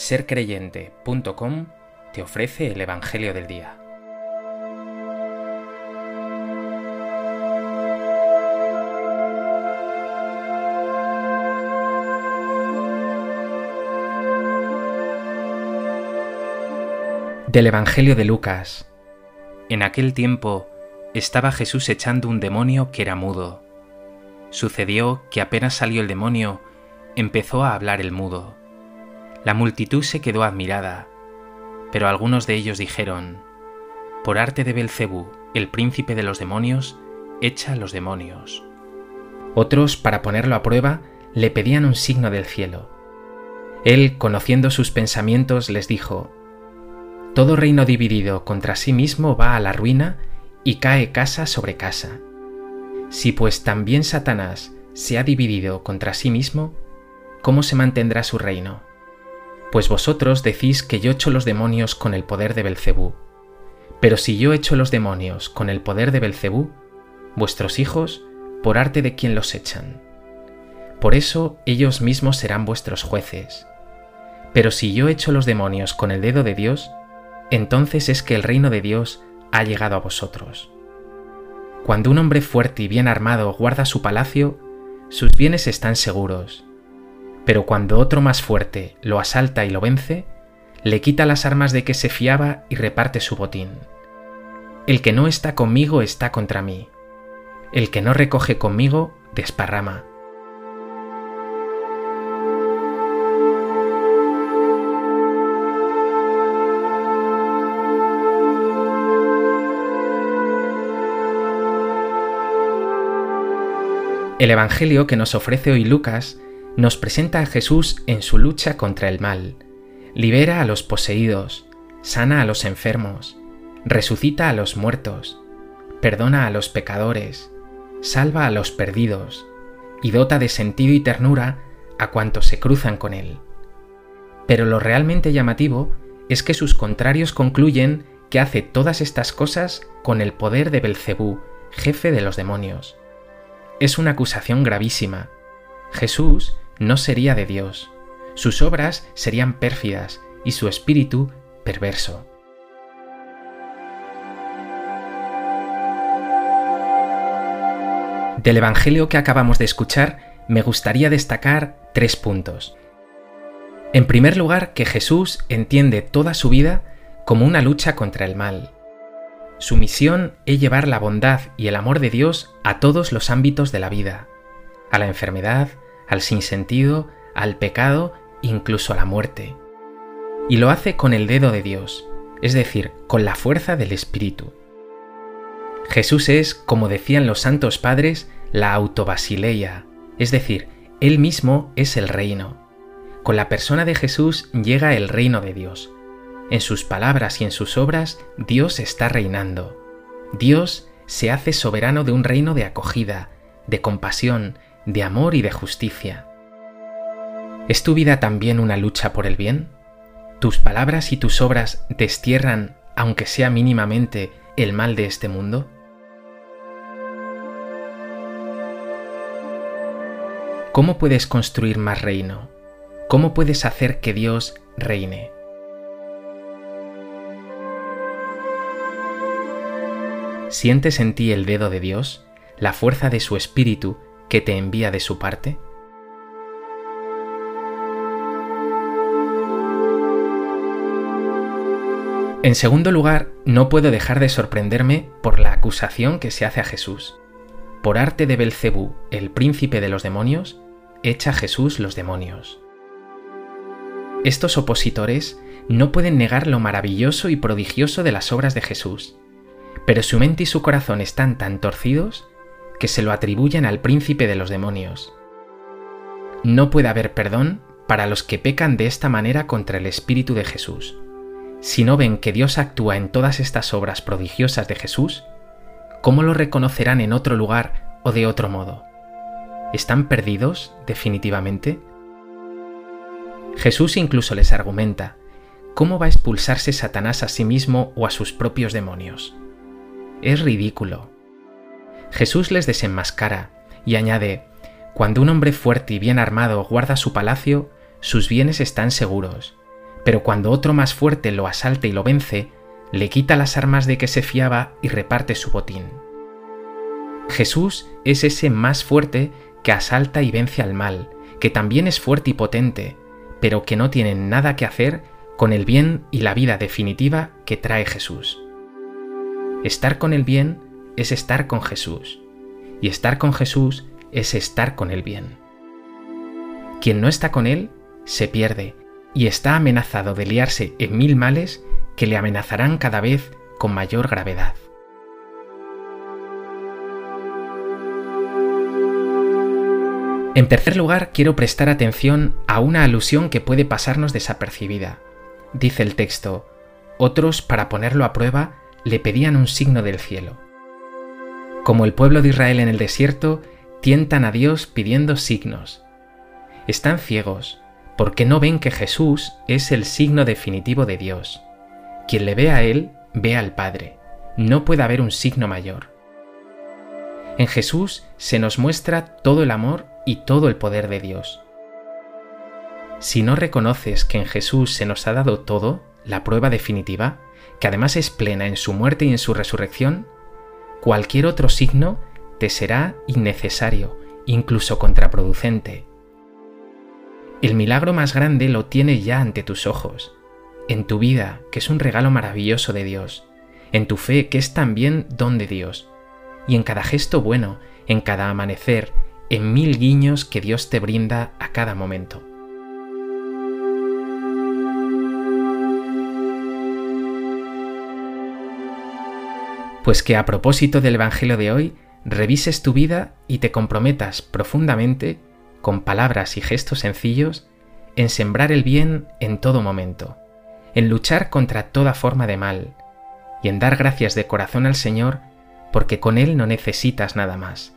sercreyente.com te ofrece el Evangelio del Día. Del Evangelio de Lucas. En aquel tiempo estaba Jesús echando un demonio que era mudo. Sucedió que apenas salió el demonio, empezó a hablar el mudo. La multitud se quedó admirada, pero algunos de ellos dijeron, Por arte de Belcebú, el príncipe de los demonios, echa los demonios. Otros, para ponerlo a prueba, le pedían un signo del cielo. Él, conociendo sus pensamientos, les dijo, Todo reino dividido contra sí mismo va a la ruina y cae casa sobre casa. Si pues también Satanás se ha dividido contra sí mismo, ¿cómo se mantendrá su reino? Pues vosotros decís que yo echo los demonios con el poder de Belcebú. Pero si yo echo los demonios con el poder de Belcebú, vuestros hijos, por arte de quién los echan. Por eso ellos mismos serán vuestros jueces. Pero si yo echo los demonios con el dedo de Dios, entonces es que el reino de Dios ha llegado a vosotros. Cuando un hombre fuerte y bien armado guarda su palacio, sus bienes están seguros pero cuando otro más fuerte lo asalta y lo vence, le quita las armas de que se fiaba y reparte su botín. El que no está conmigo está contra mí. El que no recoge conmigo desparrama. El Evangelio que nos ofrece hoy Lucas nos presenta a Jesús en su lucha contra el mal, libera a los poseídos, sana a los enfermos, resucita a los muertos, perdona a los pecadores, salva a los perdidos y dota de sentido y ternura a cuantos se cruzan con él. Pero lo realmente llamativo es que sus contrarios concluyen que hace todas estas cosas con el poder de Belcebú, jefe de los demonios. Es una acusación gravísima. Jesús no sería de Dios, sus obras serían pérfidas y su espíritu perverso. Del Evangelio que acabamos de escuchar, me gustaría destacar tres puntos. En primer lugar, que Jesús entiende toda su vida como una lucha contra el mal. Su misión es llevar la bondad y el amor de Dios a todos los ámbitos de la vida, a la enfermedad, al sinsentido, al pecado, incluso a la muerte. Y lo hace con el dedo de Dios, es decir, con la fuerza del Espíritu. Jesús es, como decían los santos padres, la autobasileia, es decir, Él mismo es el reino. Con la persona de Jesús llega el reino de Dios. En sus palabras y en sus obras Dios está reinando. Dios se hace soberano de un reino de acogida, de compasión, de amor y de justicia. ¿Es tu vida también una lucha por el bien? ¿Tus palabras y tus obras destierran, aunque sea mínimamente, el mal de este mundo? ¿Cómo puedes construir más reino? ¿Cómo puedes hacer que Dios reine? ¿Sientes en ti el dedo de Dios, la fuerza de su espíritu que te envía de su parte? En segundo lugar, no puedo dejar de sorprenderme por la acusación que se hace a Jesús. Por arte de Belcebú, el príncipe de los demonios, echa Jesús los demonios. Estos opositores no pueden negar lo maravilloso y prodigioso de las obras de Jesús, pero su mente y su corazón están tan torcidos que se lo atribuyen al príncipe de los demonios. No puede haber perdón para los que pecan de esta manera contra el Espíritu de Jesús. Si no ven que Dios actúa en todas estas obras prodigiosas de Jesús, ¿cómo lo reconocerán en otro lugar o de otro modo? ¿Están perdidos definitivamente? Jesús incluso les argumenta, ¿cómo va a expulsarse Satanás a sí mismo o a sus propios demonios? Es ridículo. Jesús les desenmascara y añade, Cuando un hombre fuerte y bien armado guarda su palacio, sus bienes están seguros, pero cuando otro más fuerte lo asalta y lo vence, le quita las armas de que se fiaba y reparte su botín. Jesús es ese más fuerte que asalta y vence al mal, que también es fuerte y potente, pero que no tiene nada que hacer con el bien y la vida definitiva que trae Jesús. Estar con el bien es estar con Jesús, y estar con Jesús es estar con el bien. Quien no está con Él se pierde y está amenazado de liarse en mil males que le amenazarán cada vez con mayor gravedad. En tercer lugar, quiero prestar atención a una alusión que puede pasarnos desapercibida. Dice el texto, otros, para ponerlo a prueba, le pedían un signo del cielo. Como el pueblo de Israel en el desierto, tientan a Dios pidiendo signos. Están ciegos, porque no ven que Jesús es el signo definitivo de Dios. Quien le ve a Él, ve al Padre. No puede haber un signo mayor. En Jesús se nos muestra todo el amor y todo el poder de Dios. Si no reconoces que en Jesús se nos ha dado todo, la prueba definitiva, que además es plena en su muerte y en su resurrección, cualquier otro signo te será innecesario, incluso contraproducente. El milagro más grande lo tienes ya ante tus ojos, en tu vida, que es un regalo maravilloso de Dios, en tu fe, que es también don de Dios, y en cada gesto bueno, en cada amanecer, en mil guiños que Dios te brinda a cada momento. Pues que a propósito del Evangelio de hoy, revises tu vida y te comprometas profundamente, con palabras y gestos sencillos, en sembrar el bien en todo momento, en luchar contra toda forma de mal, y en dar gracias de corazón al Señor porque con Él no necesitas nada más